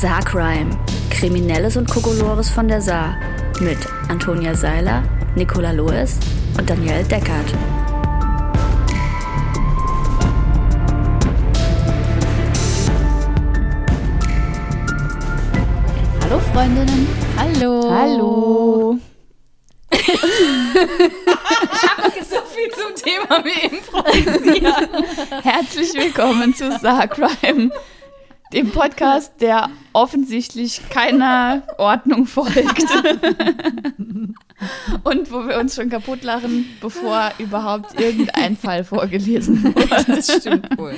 Saarcrime. Kriminelles und Kokolores von der Saar. Mit Antonia Seiler, Nicola Loes und Danielle Deckert. Hallo Freundinnen. Hallo. Hallo. Ich habe so viel zum Thema wie improvisieren. Herzlich willkommen zu Saarcrime, dem Podcast, der offensichtlich keiner Ordnung folgt. Und wo wir uns schon kaputt lachen, bevor überhaupt irgendein Fall vorgelesen wurde. Das stimmt wohl.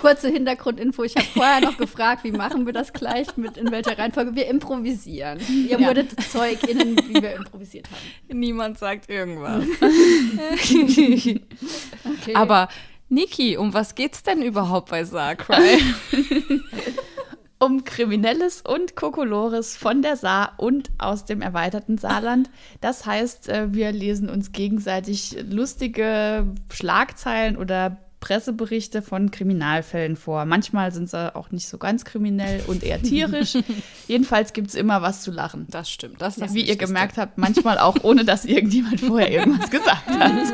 Kurze Hintergrundinfo. Ich habe vorher noch gefragt, wie machen wir das gleich, mit in welcher Reihenfolge wir improvisieren. Ihr Ja. wurdet Zeug innen, wie wir improvisiert haben. Niemand sagt irgendwas. Okay. Aber Niki, um was geht's denn überhaupt bei Saarcry? Um Kriminelles und Kokolores von der Saar und aus dem erweiterten Saarland. Das heißt, äh, wir lesen uns gegenseitig lustige Schlagzeilen oder Presseberichte von Kriminalfällen vor. Manchmal sind sie auch nicht so ganz kriminell und eher tierisch. Jedenfalls gibt es immer was zu lachen. Das stimmt. Das ist Wie ihr gemerkt habt, manchmal auch ohne, dass irgendjemand vorher irgendwas gesagt hat.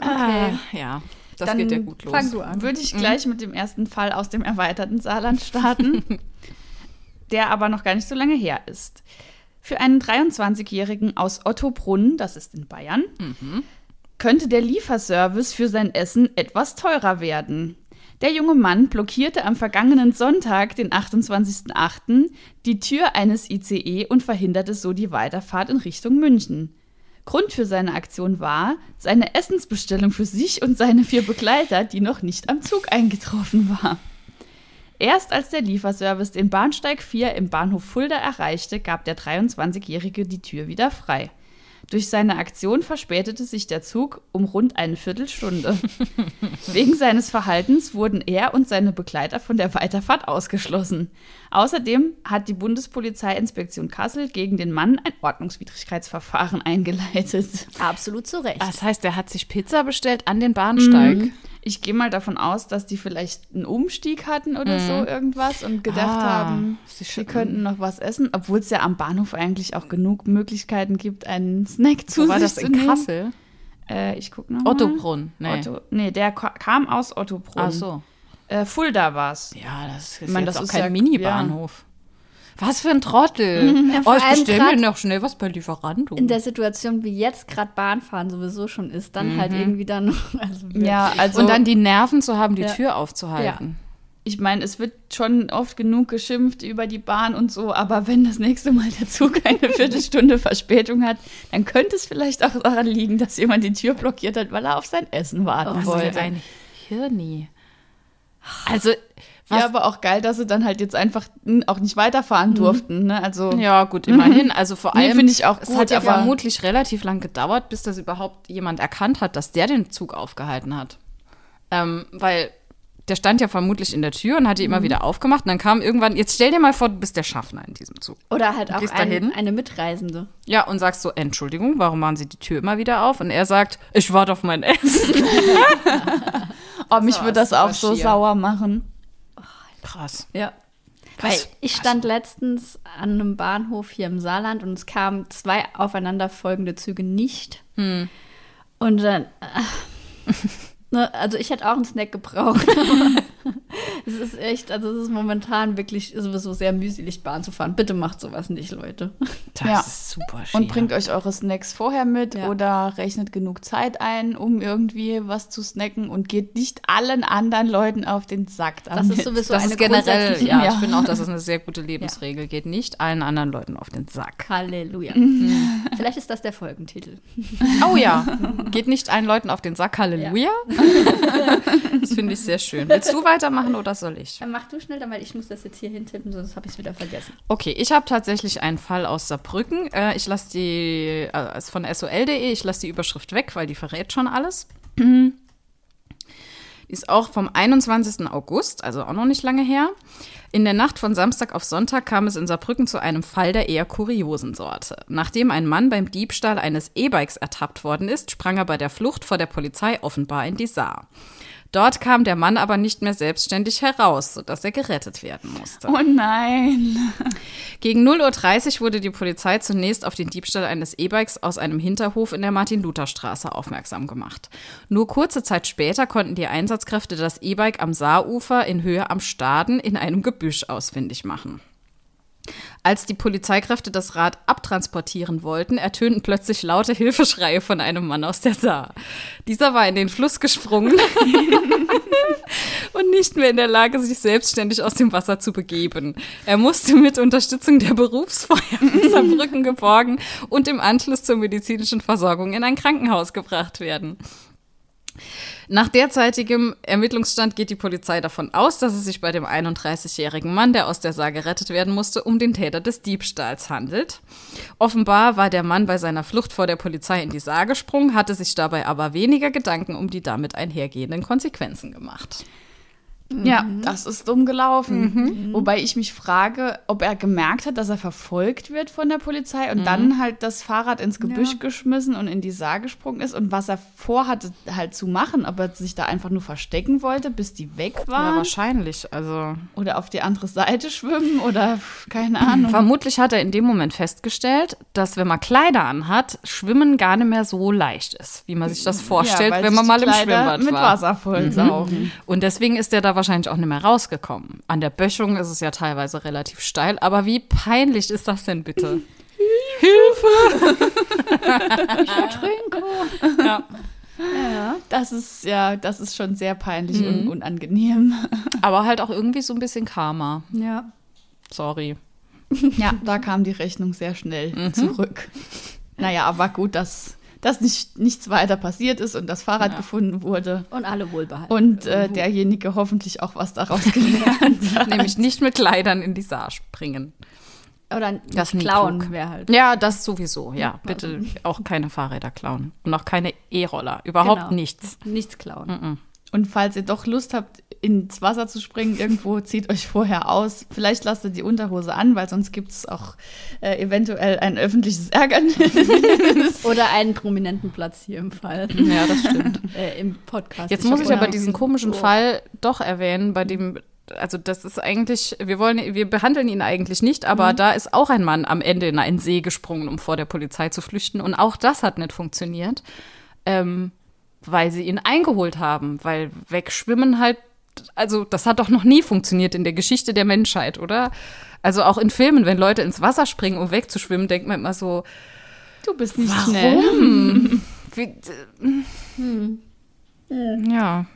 Ah, ja, das Dann geht ja gut los. Fang du an. Würde ich gleich mit dem ersten Fall aus dem erweiterten Saarland starten, der aber noch gar nicht so lange her ist. Für einen 23-Jährigen aus Ottobrunn, das ist in Bayern, könnte der Lieferservice für sein Essen etwas teurer werden. Der junge Mann blockierte am vergangenen Sonntag, den 28.08., die Tür eines ICE und verhinderte so die Weiterfahrt in Richtung München. Grund für seine Aktion war seine Essensbestellung für sich und seine vier Begleiter, die noch nicht am Zug eingetroffen war. Erst als der Lieferservice den Bahnsteig 4 im Bahnhof Fulda erreichte, gab der 23-Jährige die Tür wieder frei. Durch seine Aktion verspätete sich der Zug um rund eine Viertelstunde. Wegen seines Verhaltens wurden er und seine Begleiter von der Weiterfahrt ausgeschlossen. Außerdem hat die Bundespolizeiinspektion Kassel gegen den Mann ein Ordnungswidrigkeitsverfahren eingeleitet. Absolut zu Recht. Das heißt, der hat sich Pizza bestellt an den Bahnsteig. Ich gehe mal davon aus, dass die vielleicht einen Umstieg hatten oder so irgendwas und gedacht Ah, haben, sie sie könnten noch was essen, obwohl es ja am Bahnhof eigentlich auch genug Möglichkeiten gibt, einen Snack zu Wo war sich das zu in nehmen. Kassel? Äh, ich gucke nochmal. Ottobrunn. Nee. Otto, nee, der ka- kam aus Ottobrunn. Ach so. Äh, Fulda war's. Ja, das ist Ich meine, jetzt das auch ist kein ja- Mini-Bahnhof. Was für ein Trottel. vor oh, ich bestelle mir noch schnell was bei Lieferando. in der Situation, wie jetzt gerade Bahnfahren sowieso schon ist, dann halt irgendwie dann noch. Also Ja, also und dann die Nerven zu haben, die Ja. Tür aufzuhalten. ich meine, es wird schon oft genug geschimpft über die Bahn und so, aber wenn das nächste Mal der Zug eine Viertelstunde Verspätung hat, dann könnte es vielleicht auch daran liegen, dass jemand die Tür blockiert hat, weil er auf sein Essen warten Was wollte. ein Hirni. Also, was, Ja, aber auch geil, dass sie dann halt jetzt einfach auch nicht weiterfahren durften. Ne? Also ja, gut, immerhin. Also vor Nee, allem finde ich auch es gut, hat ja vermutlich relativ lang gedauert, bis das überhaupt jemand erkannt hat, dass der den Zug aufgehalten hat. Ähm, weil der stand ja vermutlich in der Tür und hat die immer wieder aufgemacht. Und dann kam irgendwann, jetzt stell dir mal vor, du bist der Schaffner in diesem Zug. Oder halt auch ein, eine Mitreisende. Ja, und sagst so, Entschuldigung, warum machen Sie die Tür immer wieder auf? Und er sagt, ich warte auf mein Essen. oh, mich würde das auch super so schier. sauer machen. Krass. Ja. Weil ich stand letztens an einem Bahnhof hier im Saarland und es kamen zwei aufeinanderfolgende Züge nicht. Und dann, äh, ne, also ich hätte auch einen Snack gebraucht. es ist echt, also es ist momentan wirklich sowieso sehr mühselig, Bahn zu fahren. Bitte macht sowas nicht, Leute. Das Ja. ist super schier. Und bringt euch eure Snacks vorher mit Ja. oder rechnet genug Zeit ein, um irgendwie was zu snacken und geht nicht allen anderen Leuten auf den Sack Das damit. ist sowieso das eine ist generell, ja, Ja. ich finde auch, das ist eine sehr gute Lebensregel. Geht nicht allen anderen Leuten auf den Sack. Halleluja. Vielleicht ist das der Folgentitel. Oh ja, geht nicht allen Leuten auf den Sack. Halleluja. Das finde ich sehr schön. Willst du weitermachen oder soll ich? Dann mach du schnell, dann, weil ich muss das jetzt hier hintippen, sonst habe ich es wieder vergessen. Okay, ich habe tatsächlich einen Fall aus Saarbrücken. Äh, ich lasse die, äh, ist von sol.de, ich lasse die Überschrift weg, weil die verrät schon alles. Die ist auch vom 21. August, also auch noch nicht lange her. In der Nacht von Samstag auf Sonntag kam es in Saarbrücken zu einem Fall der eher kuriosen Sorte. Nachdem ein Mann beim Diebstahl eines E-Bikes ertappt worden ist, sprang er bei der Flucht vor der Polizei offenbar in die Saar. Dort kam der Mann aber nicht mehr selbstständig heraus, sodass er gerettet werden musste. Oh nein. Gegen 0.30 Uhr wurde die Polizei zunächst auf den Diebstahl eines E-Bikes aus einem Hinterhof in der Martin-Luther-Straße aufmerksam gemacht. Nur kurze Zeit später konnten die Einsatzkräfte das E-Bike am Saarufer in Höhe am Staden in einem Gebüsch ausfindig machen. Als die Polizeikräfte das Rad abtransportieren wollten, ertönten plötzlich laute Hilfeschreie von einem Mann aus der Saar. Dieser war in den Fluss gesprungen und nicht mehr in der Lage, sich selbstständig aus dem Wasser zu begeben. Er musste mit Unterstützung der Berufsfeuerwehr Saarbrücken geborgen und im Anschluss zur medizinischen Versorgung in ein Krankenhaus gebracht werden. Nach derzeitigem Ermittlungsstand geht die Polizei davon aus, dass es sich bei dem 31-jährigen Mann, der aus der Saar gerettet werden musste, um den Täter des Diebstahls handelt. Offenbar war der Mann bei seiner Flucht vor der Polizei in die Saar gesprungen, hatte sich dabei aber weniger Gedanken um die damit einhergehenden Konsequenzen gemacht. Ja, das ist dumm gelaufen. Wobei ich mich frage, ob er gemerkt hat, dass er verfolgt wird von der Polizei und dann halt das Fahrrad ins Gebüsch geschmissen und in die Saar gesprungen ist und was er vorhatte halt zu machen, ob er sich da einfach nur verstecken wollte, bis die weg Ja, waren wahrscheinlich. Also oder auf die andere Seite schwimmen oder keine Ahnung. vermutlich hat er in dem Moment festgestellt, dass wenn man Kleider anhat, Schwimmen gar nicht mehr so leicht ist, wie man sich das vorstellt, weil wenn man mal im Schwimmbad mit war. Wasser vollsaugen. Und deswegen ist er da wahrscheinlich auch nicht mehr rausgekommen. An der Böschung ist es ja teilweise relativ steil, aber wie peinlich ist das denn bitte? ja. Das ist ja, das ist schon sehr peinlich und unangenehm. Aber halt auch irgendwie so ein bisschen Karma. Ja. Sorry. Ja, da kam die Rechnung sehr schnell Mhm. zurück. Naja, aber gut, dass, dass nicht, nichts weiter passiert ist und das Fahrrad gefunden wurde. Und alle wohlbehalten. Und äh, derjenige hoffentlich auch was daraus gelernt hat. Nämlich nicht mit Kleidern in die Saar springen. Oder Das klauen wäre halt. Ja, das sowieso. Ja, bitte auch keine Fahrräder klauen. Und auch keine E-Roller. Überhaupt Genau. nichts. Nichts klauen. Und falls ihr doch Lust habt, ins Wasser zu springen, irgendwo zieht euch vorher aus. Vielleicht lasst ihr die Unterhose an, weil sonst gibt es auch äh, eventuell ein öffentliches Ärgernis. Oder einen prominenten Platz hier im Fall. Ja, das stimmt. äh, Im Podcast. Jetzt muss ich aber diesen komischen Fall doch erwähnen, bei dem, also das ist eigentlich, wir wollen, wir behandeln ihn eigentlich nicht, aber da ist auch ein Mann am Ende in einen See gesprungen, um vor der Polizei zu flüchten. Und auch das hat nicht funktioniert, ähm, weil sie ihn eingeholt haben, weil wegschwimmen halt, also das hat doch noch nie funktioniert in der Geschichte der Menschheit, oder? Also auch in Filmen, wenn Leute ins Wasser springen, um wegzuschwimmen, denkt man immer so, Du bist nicht schnell. warum? Wie, Ja.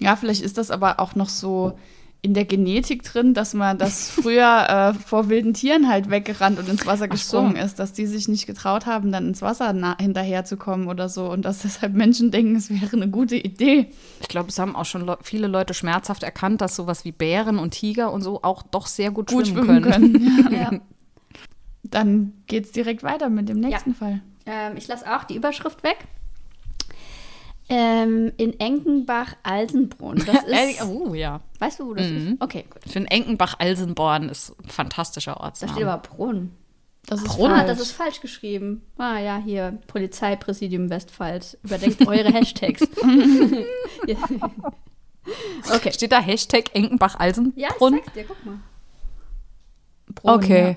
Ja, vielleicht ist das aber auch noch so in der Genetik drin, dass man das früher äh, vor wilden Tieren halt weggerannt und ins Wasser Ach so. gesprungen ist, dass die sich nicht getraut haben, dann ins Wasser hinterherzukommen oder so und dass deshalb Menschen denken, es wäre eine gute Idee. Ich glaube, es haben auch schon Leu- viele Leute schmerzhaft erkannt, dass sowas wie Bären und Tiger und so auch doch sehr gut, Gut schwimmen, können. Ja. Dann geht's direkt weiter mit dem nächsten Fall. Ähm, ich lasse auch die Überschrift weg. Ähm, in Enkenbach-Alsenbrunn. Das Äh, ist. oh ja. Weißt du, wo das ist? Okay, gut. Ich finde Enkenbach-Alsenborn ist ein fantastischer Da steht aber Brunn. Das ist Brunn? Ah, falsch. das ist falsch geschrieben. Ah ja, hier, Polizeipräsidium Westpfalz. Überdenkt eure Hashtags. Ja. okay. Steht da Hashtag Ja, ich Enkenbach-Alsenbrunn? sag's dir, guck mal. Brunn, okay.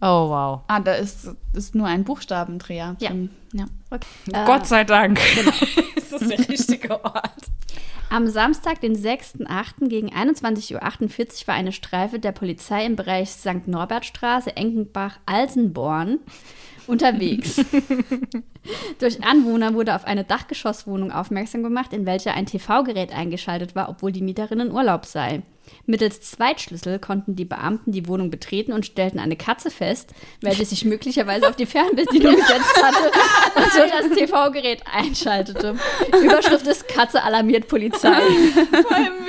Oh, wow. Ah, da ist, ist nur ein Buchstabendreher Ja. drin. Ja. Okay. Gott sei Dank. ist das der richtige Ort? Am Samstag, den 6.8. gegen 21.48 Uhr war eine Streife der Polizei im Bereich St. Norbertstraße, Enkenbach-Alsenborn unterwegs. Durch Anwohner wurde auf eine Dachgeschosswohnung aufmerksam gemacht, in welcher ein TV-Gerät eingeschaltet war, obwohl die Mieterin in Urlaub sei. Mittels Zweitschlüssel konnten die Beamten die Wohnung betreten und stellten eine Katze fest, welche sich möglicherweise auf die Fernbedienung gesetzt hatte und so das TV-Gerät einschaltete. Überschrift ist Katze alarmiert Polizei. Vor allem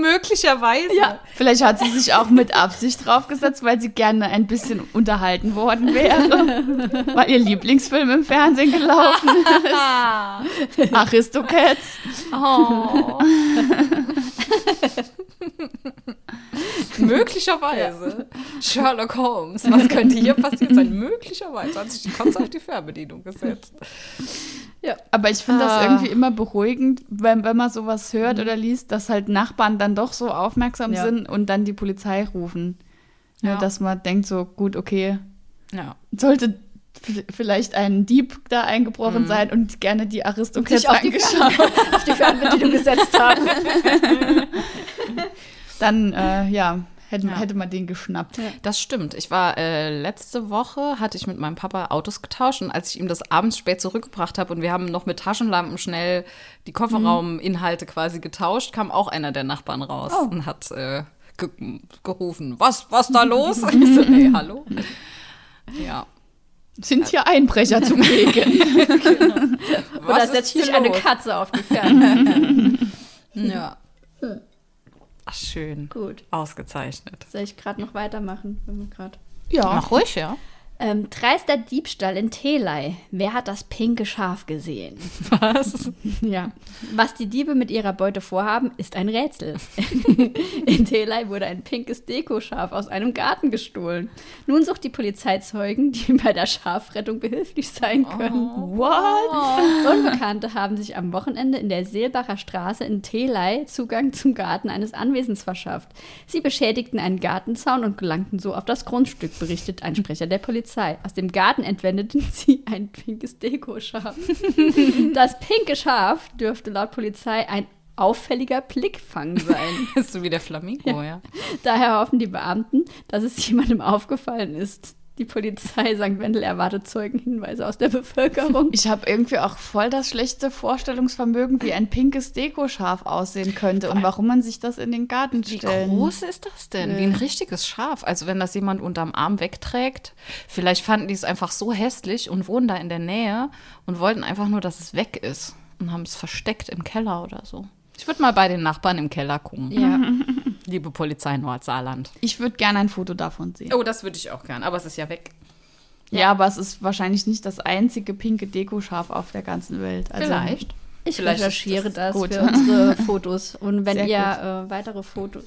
möglicherweise. Ja, vielleicht hat sie sich auch mit Absicht draufgesetzt, weil sie gerne ein bisschen unterhalten worden wäre, weil ihr Lieblingsfilm im Fernsehen gelaufen ist. Aristocats. Oh. Möglicherweise. Sherlock Holmes. Was könnte hier passiert sein? Möglicherweise hat sich die Katze auf die Fernbedienung gesetzt. Ja. Aber ich finde das Ah. irgendwie immer beruhigend, wenn, wenn man sowas hört oder liest, dass halt Nachbarn dann doch so aufmerksam Ja. sind und dann die Polizei rufen. Ja. Dass man denkt so, gut, okay, Ja. sollte vielleicht ein Dieb da eingebrochen sein und gerne die Aristokratie Sich auf die, angeschaut. Auf die Fernbedienung gesetzt haben. Dann, äh, ja, hätte, Ja. hätte man den geschnappt. Das stimmt. Ich war äh, letzte Woche, hatte ich mit meinem Papa Autos getauscht und als ich ihm das abends spät zurückgebracht habe und wir haben noch mit Taschenlampen schnell die Kofferrauminhalte quasi getauscht, kam auch einer der Nachbarn raus und hat äh, ge gerufen, was, was da los? ich so, hey, hallo? Ja. Sind hier Einbrecher zugegen? Oder Was setzt ist sich hier eine? Katze auf die Ferne. Ja. Ach, schön. Gut. Ausgezeichnet. Soll ich gerade noch weitermachen? Wenn wir grad ja. Mach ruhig, ja. Ähm, dreister Diebstahl in Telei. Wer hat das pinke Schaf gesehen? Was? Ja. Was die Diebe mit ihrer Beute vorhaben, ist ein Rätsel. in Telei wurde ein pinkes Dekoschaf aus einem Garten gestohlen. Nun sucht die Polizei Zeugen, die bei der Schafrettung behilflich sein können. What? Unbekannte haben sich am Wochenende in der Seelbacher Straße in Telei Zugang zum Garten eines Anwesens verschafft. Sie beschädigten einen Gartenzaun und gelangten so auf das Grundstück, berichtet ein Sprecher der Polizei. Aus dem Garten entwendeten sie ein pinkes Dekoschaf. Das pinke Schaf dürfte laut Polizei ein auffälliger Blickfang sein. Du wie der Flamingo, ja? Daher hoffen die Beamten, dass es jemandem aufgefallen ist. Die Polizei St. Wendel erwartet Zeugenhinweise aus der Bevölkerung. Ich habe irgendwie auch voll das schlechte Vorstellungsvermögen, wie ein pinkes Dekoschaf aussehen könnte und warum man sich das in den Garten Wie stellen. groß ist das denn? Wie ein richtiges Schaf. Also wenn das jemand unterm Arm wegträgt, vielleicht fanden die es einfach so hässlich und wohnen da in der Nähe und wollten einfach nur, dass es weg ist und haben es versteckt im Keller oder so. Ich würde mal bei den Nachbarn im Keller gucken. Ja. Liebe Polizei Nordsaarland. Ich würde gerne ein Foto davon sehen. Oh, das würde ich auch gern, aber es ist ja weg. Ja, aber es ist wahrscheinlich nicht das einzige pinke Dekoschaf auf der ganzen Welt. Also, Vielleicht. Ich Vielleicht recherchiere das, gut. für unsere Fotos. Und wenn Sehr ihr äh, weitere Fotos,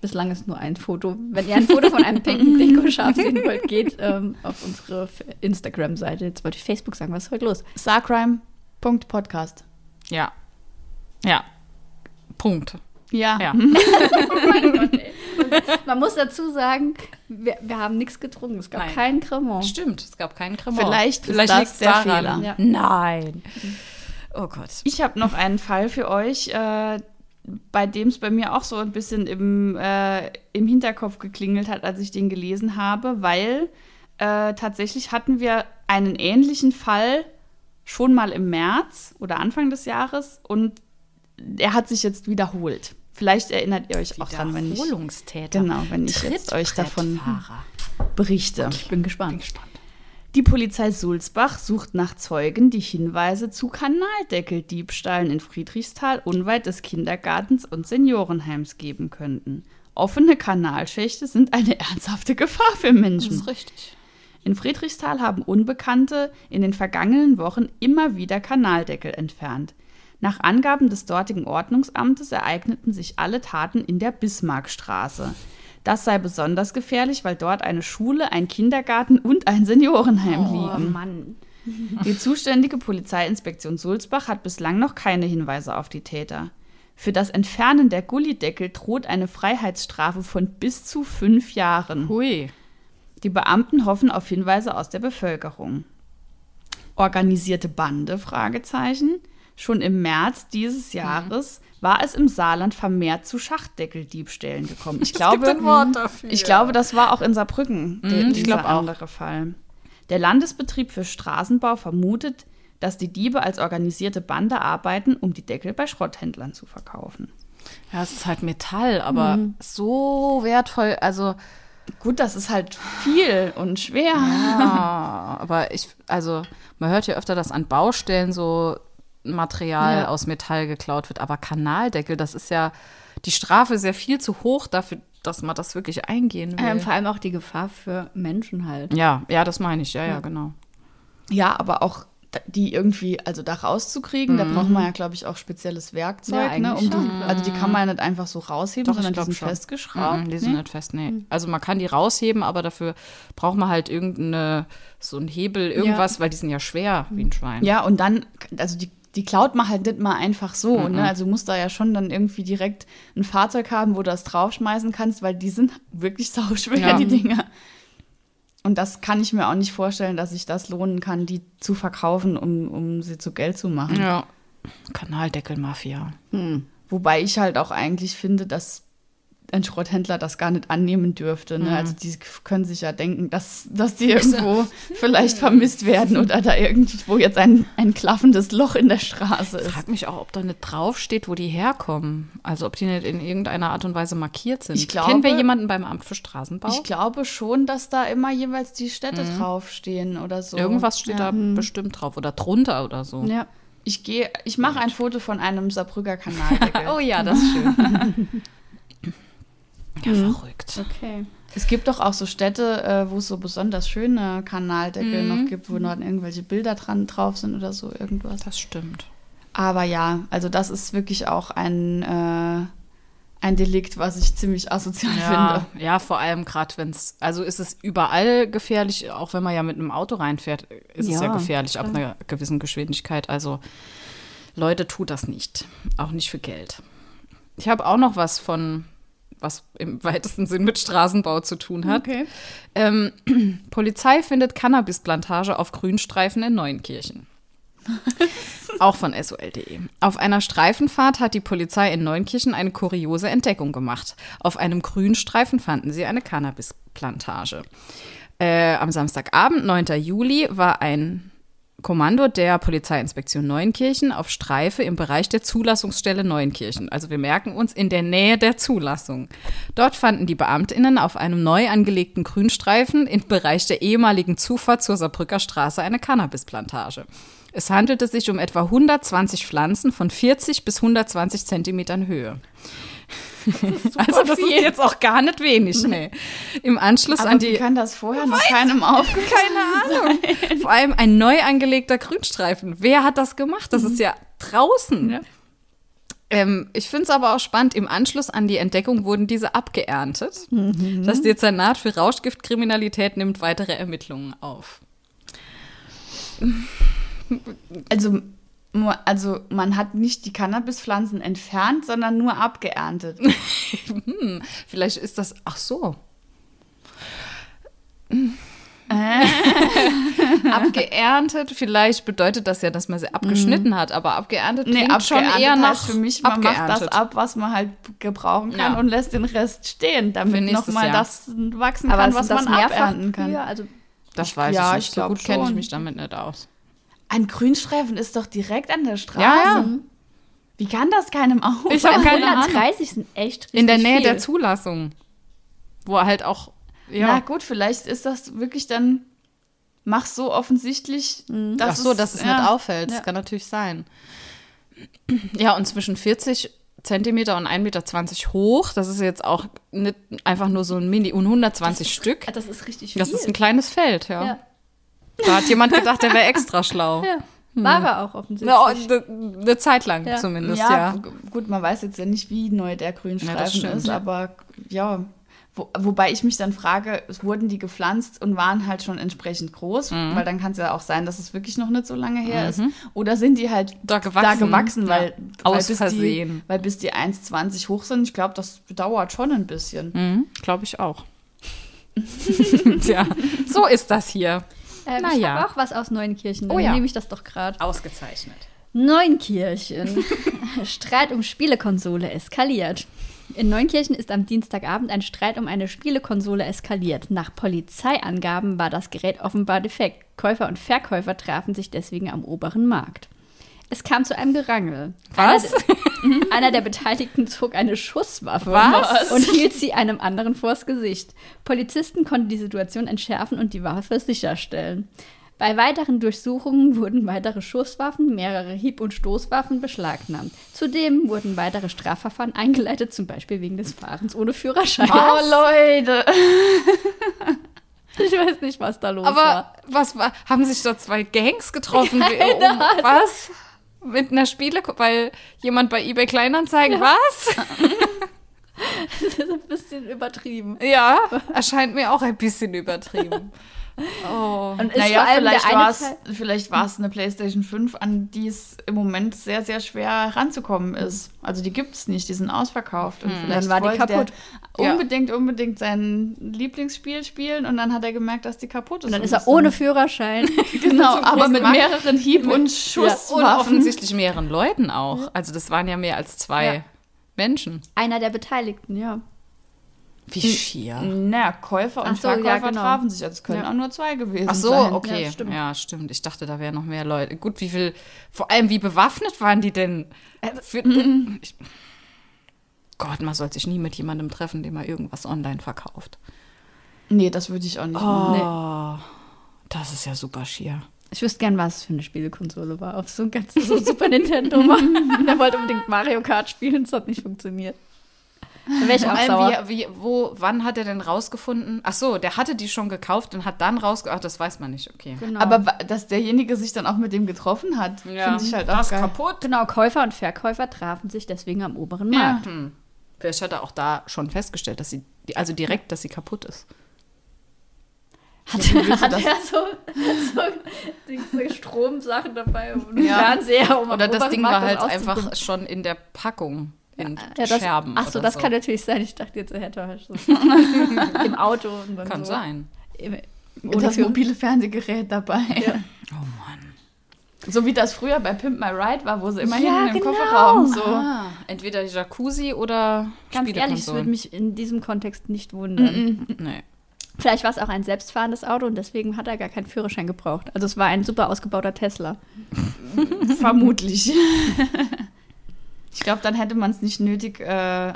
bislang ist nur ein Foto. Wenn ihr ein Foto von einem pinken Dekoschaf sehen wollt, geht ähm, auf unsere Instagram-Seite. Jetzt wollte ich Facebook sagen, was ist heute los? Sarcrime.podcast. Ja. Ja. Punkt. Ja. Ja. Man muss dazu sagen, wir, wir haben nichts getrunken. Es gab Nein. keinen Cremant. Stimmt, es gab keinen Cremant. Vielleicht ist Vielleicht das liegt's der daran. Fehler. Ja. Nein. Oh Gott. Ich habe noch einen Fall für euch, äh, bei dem es bei mir auch so ein bisschen im, äh, im Hinterkopf geklingelt hat, als ich den gelesen habe, weil äh, tatsächlich hatten wir einen ähnlichen Fall schon mal im März oder Anfang des Jahres und er hat sich jetzt wiederholt. Vielleicht erinnert ihr euch auch dran, wenn ich, genau, wenn ich jetzt euch davon berichte. Ich bin gespannt. Die Polizei Sulzbach sucht nach Zeugen, die Hinweise zu Kanaldeckeldiebstahlen in Friedrichsthal unweit des Kindergartens und Seniorenheims geben könnten. Offene Kanalschächte sind eine ernsthafte Gefahr für Das Menschen. ist richtig. In Friedrichsthal haben Unbekannte in den vergangenen Wochen immer wieder Kanaldeckel entfernt. Nach Angaben des dortigen Ordnungsamtes ereigneten sich alle Taten in der Bismarckstraße. Das sei besonders gefährlich, weil dort eine Schule, ein Kindergarten und ein Seniorenheim Oh liegen. Mann. Die zuständige Polizeiinspektion Sulzbach hat bislang noch keine Hinweise auf die Täter. Für das Entfernen der Gullideckel droht eine Freiheitsstrafe von bis zu fünf Jahren. Hui. Die Beamten hoffen auf Hinweise aus der Bevölkerung. Organisierte Bande? Fragezeichen. Schon im März dieses Jahres war es im Saarland vermehrt zu Schachtdeckeldiebstählen gekommen. Ich glaube, ich glaube, das war auch in Saarbrücken, der, Mhm, ich dieser andere Fall. Der Landesbetrieb für Straßenbau vermutet, dass die Diebe als organisierte Bande arbeiten, um die Deckel bei Schrotthändlern zu verkaufen. Ja, es ist halt Metall, aber Mhm. so wertvoll. Also, Gut, das ist halt viel und schwer. ja, aber ich, also, man hört ja öfter, dass an Baustellen so Material Ja. aus Metall geklaut wird. Aber Kanaldeckel, das ist ja, die Strafe ist ja viel zu hoch dafür, dass man das wirklich eingehen will. Ähm, vor allem auch die Gefahr für Menschen halt. ja, ja, das meine ich. Ja, ja, genau. Ja, aber auch die irgendwie, also da rauszukriegen, da braucht man ja, glaube ich, auch spezielles Werkzeug, Ja, ne? Um die, also die kann man ja nicht einfach so rausheben, Doch, sondern die sind schon. festgeschraubt. Mhm, die sind ne? nicht fest, nee. Also man kann die rausheben, aber dafür braucht man halt irgendeine, so einen Hebel, irgendwas, weil die sind ja schwer wie ein Schwein. Ja, und dann, also die, die klaut man halt nicht mal einfach so, ne? Also du musst da ja schon dann irgendwie direkt ein Fahrzeug haben, wo du das draufschmeißen kannst, weil die sind wirklich sauschwer, Ja. die Dinger. Und das kann ich mir auch nicht vorstellen, dass sich das lohnen kann, die zu verkaufen, um, um sie zu Geld zu machen. Ja. Kanaldeckelmafia. Wobei ich halt auch eigentlich finde, dass ein Schrotthändler das gar nicht annehmen dürfte. Ne? Also die können sich ja denken, dass, dass die irgendwo vielleicht vermisst werden oder da irgendwo jetzt ein, ein klaffendes Loch in der Straße Ich ist. frage mich auch, ob da nicht draufsteht, wo die herkommen. Also ob die nicht in irgendeiner Art und Weise markiert sind. Ich glaube- Kennen wir jemanden beim Amt für Straßenbau? Ich glaube schon, dass da immer jeweils die Städte draufstehen oder so. Irgendwas steht ja. da bestimmt drauf oder drunter oder so. Ja. Ich gehe, ich mache ein Foto von einem Saarbrücker Kanaldeckel. Oh ja, das ist schön. ja, verrückt. Okay. Es gibt doch auch so Städte, äh, wo es so besonders schöne Kanaldeckel Mhm. noch gibt, wo noch irgendwelche Bilder dran drauf sind oder so irgendwas. Das stimmt. Aber ja, also das ist wirklich auch ein, äh, ein Delikt, was ich ziemlich asozial Ja, finde. ja, vor allem gerade wenn es, also ist es überall gefährlich, auch wenn man ja mit einem Auto reinfährt, ist es ja Ja, gefährlich ab einer gewissen Geschwindigkeit. Also Leute, tut das nicht. Auch nicht für Geld. Ich habe auch noch was von, was im weitesten Sinn mit Straßenbau zu tun hat. Okay. Ähm, Polizei findet Cannabisplantage auf Grünstreifen in Neunkirchen. Auch von sol.de. Auf einer Streifenfahrt hat die Polizei in Neunkirchen eine kuriose Entdeckung gemacht. Auf einem Grünstreifen fanden sie eine Cannabisplantage. Äh, am Samstagabend, 9. Juli, war ein Kommando der Polizeiinspektion Neunkirchen auf Streife im Bereich der Zulassungsstelle Neunkirchen. Also wir merken uns in der Nähe der Zulassung. Dort fanden die Beamtinnen auf einem neu angelegten Grünstreifen im Bereich der ehemaligen Zufahrt zur Saarbrücker Straße eine Cannabisplantage. Es handelte sich um etwa 120 Pflanzen von 40 bis 120 Zentimetern Höhe. Also das ist jetzt auch gar nicht wenig, nee. Im Anschluss Aber an die kann das vorher noch keinem aufgefallen keine Ahnung. Vor allem ein neu angelegter Grünstreifen. Wer hat das gemacht? Das ist ja draußen. Ja. Ähm, ich finde es aber auch spannend, im Anschluss an die Entdeckung wurden diese abgeerntet. Das Dezernat für Rauschgiftkriminalität nimmt weitere Ermittlungen auf. Also, also man hat nicht die Cannabispflanzen entfernt, sondern nur abgeerntet. Hm, vielleicht ist das. Ach so. abgeerntet, vielleicht bedeutet das ja, dass man sie abgeschnitten hat, aber abgeerntet Nee, klingt schon abgeerntet eher nach heißt für mich, man macht das ab, was man halt gebrauchen kann Ja. und lässt den Rest stehen, damit nochmal das wachsen Aber kann, was man abernten kann. Kühe? Also Das weiß Ja, ich ich nicht. So glaub gut kenne ich schon. mich damit nicht aus. Ein Grünstreifen ist doch direkt an der Straße. Ja, ja. Wie kann das keinem auffallen? Ich hab keine Ahnung. 130 sind echt richtig In der Nähe viel. der Zulassung. Wo halt auch. Ja. Na gut, vielleicht ist das wirklich dann, mach so offensichtlich, dass Ach so, dass es ja. nicht auffällt. Das Ja. kann natürlich sein. Ja, und zwischen 40 Zentimeter und 1,20 Meter hoch, das ist jetzt auch nicht einfach nur so ein Mini, und 120 Stück. Ah, Das ist richtig viel. Das ist ein kleines Feld, ja. ja. Da hat jemand gedacht, der wäre extra schlau. ja. War er auch offensichtlich. Eine ne Zeit lang Ja. zumindest, Ja, ja. gut, man weiß jetzt ja nicht, wie neu der Ja, Grünstreifen stimmt. ist, aber ja. Wo, wobei ich mich dann frage, es wurden die gepflanzt und waren halt schon entsprechend groß, Mhm. weil dann kann es ja auch sein, dass es wirklich noch nicht so lange her ist. Oder sind die halt Da da gewachsen. gewachsen, Ja. weil, Aus weil, bis Versehen. Die, weil bis die 1,20 hoch sind, ich glaube, das dauert schon ein bisschen. Mhm, Glaube ich auch. Tja, so ist das hier. Ähm, Na ich ja. habe auch was aus Neunkirchen. Oh ja. nehme ich das doch gerade. Ausgezeichnet. Neunkirchen. Streit um Spielekonsole eskaliert. In Neunkirchen ist am Dienstagabend ein Streit um eine Spielekonsole eskaliert. Nach Polizeiangaben war das Gerät offenbar defekt. Käufer und Verkäufer trafen sich deswegen am oberen Markt. Es kam zu einem Gerangel. Was? Einer, der- einer der Beteiligten zog eine Schusswaffe Was? und hielt sie einem anderen vors Gesicht. Polizisten konnten die Situation entschärfen und die Waffe sicherstellen. Bei weiteren Durchsuchungen wurden weitere Schusswaffen, mehrere Hieb- und Stoßwaffen beschlagnahmt. Zudem wurden weitere Strafverfahren eingeleitet, zum Beispiel wegen des Fahrens ohne Führerschein. Oh, Leute! Ich weiß nicht, was da los Aber war. was war? Haben sich da zwei Gangs getroffen? Wie- um, was? Mit einer Spiele, weil jemand bei eBay Kleinanzeigen was? Das ist ein bisschen übertrieben. Ja, erscheint mir auch ein bisschen übertrieben. Oh. Und ist Naja, vor allem der vielleicht war es Teil- vielleicht war's eine PlayStation 5, an die es im Moment sehr, sehr schwer ranzukommen ist. Also die gibt es nicht, die sind ausverkauft. Und vielleicht Dann war die kaputt. Ja. Unbedingt, unbedingt sein Lieblingsspiel spielen und dann hat er gemerkt, dass die kaputt ist. Und dann ist er ohne Führerschein. Genau, aber mit mehreren Hieb- und Und Schusswaffen. offensichtlich mehreren Leuten auch. Also das waren ja mehr als zwei Ja. Menschen. Einer der Beteiligten, ja. Wie schier. naja, Käufer und so, ja, Verkäufer genau. trafen sich. Also es können Ja. auch nur zwei gewesen Ach so, sein. okay. Ja, stimmt. Ja, stimmt. Ich dachte, da wären noch mehr Leute. Gut, wie viel, vor allem wie bewaffnet waren die denn? Für, ich, Gott, man soll sich nie mit jemandem treffen, dem man irgendwas online verkauft. Nee, das würde ich auch nicht machen. Oh, das ist ja super schier. Ich wüsste gern, was es für eine Spielekonsole war. Auf so ein ganz so Super Nintendo war. Der wollte unbedingt Mario Kart spielen, es hat nicht funktioniert. Da wäre ich Vor auch allem, sauer. wie, wie, wo, wann hat er denn rausgefunden? Ach so, der hatte die schon gekauft und hat dann rausgefunden. Ach, das weiß man nicht, okay. Genau. Aber dass derjenige sich dann auch mit dem getroffen hat, finde ich halt auch das geil. kaputt. genau, Käufer und Verkäufer trafen sich deswegen am oberen Ja. Markt. Hm. Vielleicht hat er auch da schon festgestellt, dass sie, also direkt, dass sie kaputt ist. Hat, hat das- er so, so, Dings, so Stromsachen dabei und einen Ja. Fernseher, um am Oder das Ding war halt einfach schon in der Packung in Ja, das, Scherben. ach so, oder das so. kann natürlich sein. Ich dachte jetzt, er hätte so im Auto und dann Kann so. sein. Im, Und oder das mobile Fernsehgerät dabei. Oh Mann. So wie das früher bei Pimp My Ride war, wo sie immer Ja, hinten im genau. Kofferraum so. Ah, entweder Jacuzzi oder ganz ehrlich, es würde mich in diesem Kontext nicht wundern. Nee. Vielleicht war es auch ein selbstfahrendes Auto und deswegen hat er gar keinen Führerschein gebraucht. Also es war ein super ausgebauter Tesla. Vermutlich. Ich glaube, dann hätte man es nicht nötig, äh,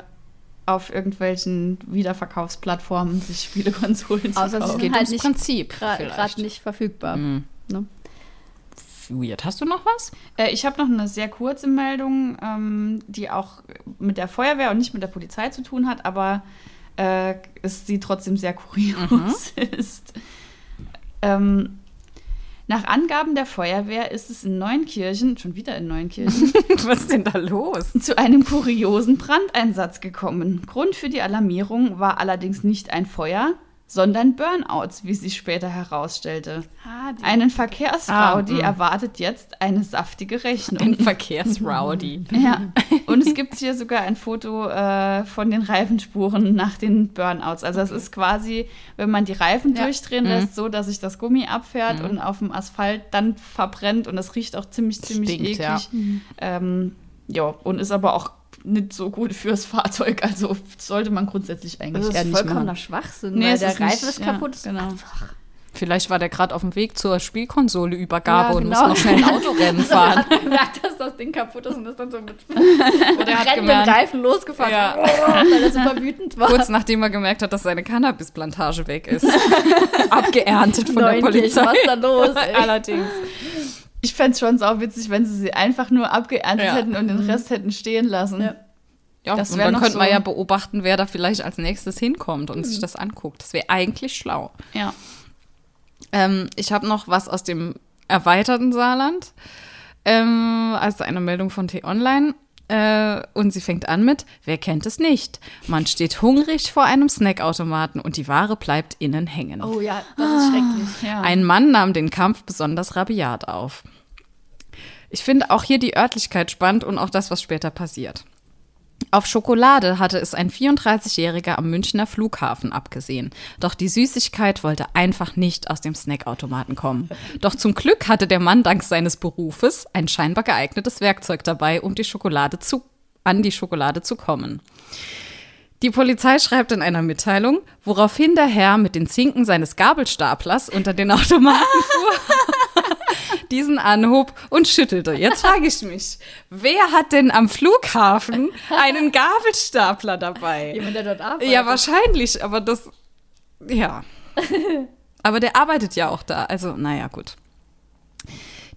auf irgendwelchen Wiederverkaufsplattformen sich Spielekonsolen zu Außer sie kaufen. sind Geht halt ums nicht Prinzip Gerade nicht verfügbar. Mhm. Ne? Weird. Hast du noch was? Äh, ich habe noch eine sehr kurze Meldung, ähm, die auch mit der Feuerwehr und nicht mit der Polizei zu tun hat, aber äh, es sie trotzdem sehr kurios ist. Ähm, nach Angaben der Feuerwehr ist es in Neunkirchen, schon wieder in Neunkirchen, was ist denn da los? zu einem kuriosen Brandeinsatz gekommen. Grund für die Alarmierung war allerdings nicht ein Feuer, sondern Burnouts, wie sich später herausstellte. Einen Verkehrsrowdy Ah, hm. erwartet jetzt eine saftige Rechnung. Ein Verkehrsrowdy. Ja, und es gibt hier sogar ein Foto äh, von den Reifenspuren nach den Burnouts. Also es ist quasi, wenn man die Reifen Ja. durchdrehen Mhm. lässt, so dass sich das Gummi abfährt und auf dem Asphalt dann verbrennt und es riecht auch ziemlich, ziemlich Stinkt, eklig. ja. Ähm, ja, und ist aber auch nicht so gut fürs Fahrzeug. Also sollte man grundsätzlich eigentlich Das eher ist nicht vollkommener machen. Schwachsinn, Nee, weil der ist Reifen ist ja, kaputt. ist genau. einfach- Vielleicht war der gerade auf dem Weg zur Spielkonsoleübergabe Ja, und genau. muss noch schnell ein Autorennen fahren. hat gemerkt, dass das Ding kaputt ist und ist dann so mit Oder er hat gemerkt, Reifen losgefahren, Ja. weil er super wütend war. kurz nachdem er gemerkt hat, dass seine Cannabisplantage weg ist. Abgeerntet von der Neunkirchen, Polizei. Was ist da los? Ey? Allerdings. Ich fände es schon sau witzig, wenn sie sie einfach nur abgeerntet Ja. hätten und den Rest hätten stehen lassen. Ja. Ja, Das und dann könnte man so- ja beobachten, wer da vielleicht als nächstes hinkommt und sich das anguckt. Das wäre eigentlich schlau. ja. Ähm, ich habe noch was aus dem erweiterten Saarland. Ähm, also eine Meldung von T-Online. Äh, und sie fängt an mit, wer kennt es nicht? Man steht hungrig vor einem Snackautomaten und die Ware bleibt innen hängen. Oh ja, das ist schrecklich. ja. Ein Mann nahm den Kampf besonders rabiat auf. Ich finde auch hier die Örtlichkeit spannend und auch das, was später passiert. Auf Schokolade hatte es ein 34-Jähriger am Münchner Flughafen abgesehen. Doch die Süßigkeit wollte einfach nicht aus dem Snackautomaten kommen. Doch zum Glück hatte der Mann dank seines Berufes ein scheinbar geeignetes Werkzeug dabei, um die Schokolade zu, an die Schokolade zu kommen. Die Polizei schreibt in einer Mitteilung, woraufhin der Herr mit den Zinken seines Gabelstaplers unter den Automaten fuhr, diesen anhob und schüttelte. Jetzt frage ich mich, wer hat denn am Flughafen einen Gabelstapler dabei? Jemand, der dort arbeitet. Ja, wahrscheinlich, aber das, ja. Aber der arbeitet ja auch da, also naja, gut.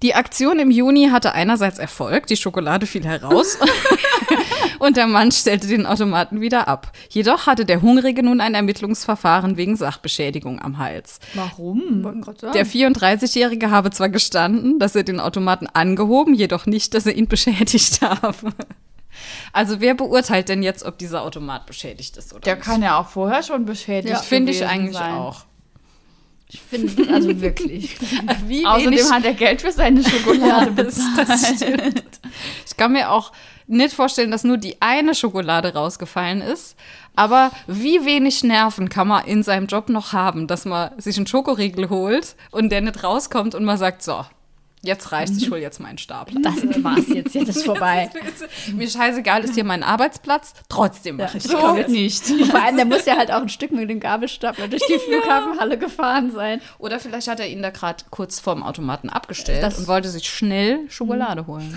Die Aktion im Juni hatte einerseits Erfolg, die Schokolade fiel heraus und der Mann stellte den Automaten wieder ab. Jedoch hatte der Hungrige nun ein Ermittlungsverfahren wegen Sachbeschädigung am Hals. Warum? Der 34-Jährige habe zwar gestanden, dass er den Automaten angehoben, jedoch nicht, dass er ihn beschädigt habe. Also wer beurteilt denn jetzt, ob dieser Automat beschädigt ist oder Der nicht? kann ja auch vorher schon beschädigt Das finde ich eigentlich sein. auch. Ich finde, also wirklich. Wie Außerdem hat er Geld für seine Schokolade bezahlt. das stimmt. Ich kann mir auch nicht vorstellen, dass nur die eine Schokolade rausgefallen ist. Aber wie wenig Nerven kann man in seinem Job noch haben, dass man sich einen Schokoriegel holt und der nicht rauskommt und man sagt, so, jetzt reicht's, ich hole jetzt meinen Stapler. Das war's jetzt, jetzt ist vorbei. Mir scheißegal, ist hier mein Arbeitsplatz, trotzdem mache ich Ja. So jetzt- nicht. Vor allem, der muss ja halt auch ein Stück mit dem Gabelstapler durch die Flughafenhalle gefahren sein. Oder vielleicht hat er ihn da gerade kurz vorm Automaten abgestellt Das- und wollte sich schnell Schokolade holen.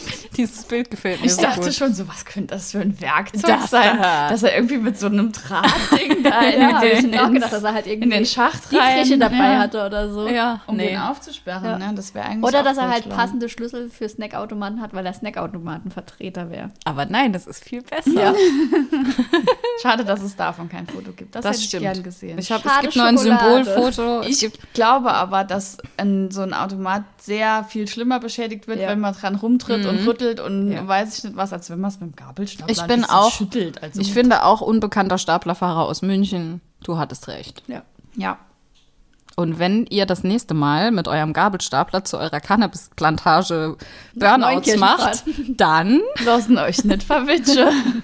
Dieses Bild gefällt mir Ich so dachte gut. schon so, was könnte das für ein Werkzeug Das sein, da. dass er irgendwie mit so einem Drahtding da in, Ja, ich den, auch gedacht, dass er halt in irgendwie den Schacht die rein, Triche dabei ja, hatte oder so. Ja, um nee. den aufzusperren. Ja. Ne? Das wäre eigentlich Oder dass er halt passende Schlüssel für Snackautomaten hat, weil er Snackautomatenvertreter wäre. Aber nein, das ist viel besser. Ja. Schade, dass es davon kein Foto gibt. Das, Das hätte stimmt. ich gern gesehen. Ich hab, es gibt nur ein Schokolade. Symbolfoto. Ich glaube aber, dass ein, so ein Automat sehr viel schlimmer beschädigt wird, Ja. wenn man dran rumtritt und rüttelt und Ja. weiß ich nicht was, als wenn man es mit dem Gabelstapler Ich bin auch- schüttelt. Also ich finde auch unbekannter Staplerfahrer aus München. Du hattest recht. Ja. ja. Und wenn ihr das nächste Mal mit eurem Gabelstapler zu eurer Cannabis-Plantage Burnouts macht, dann Lassen euch nicht verwitschen.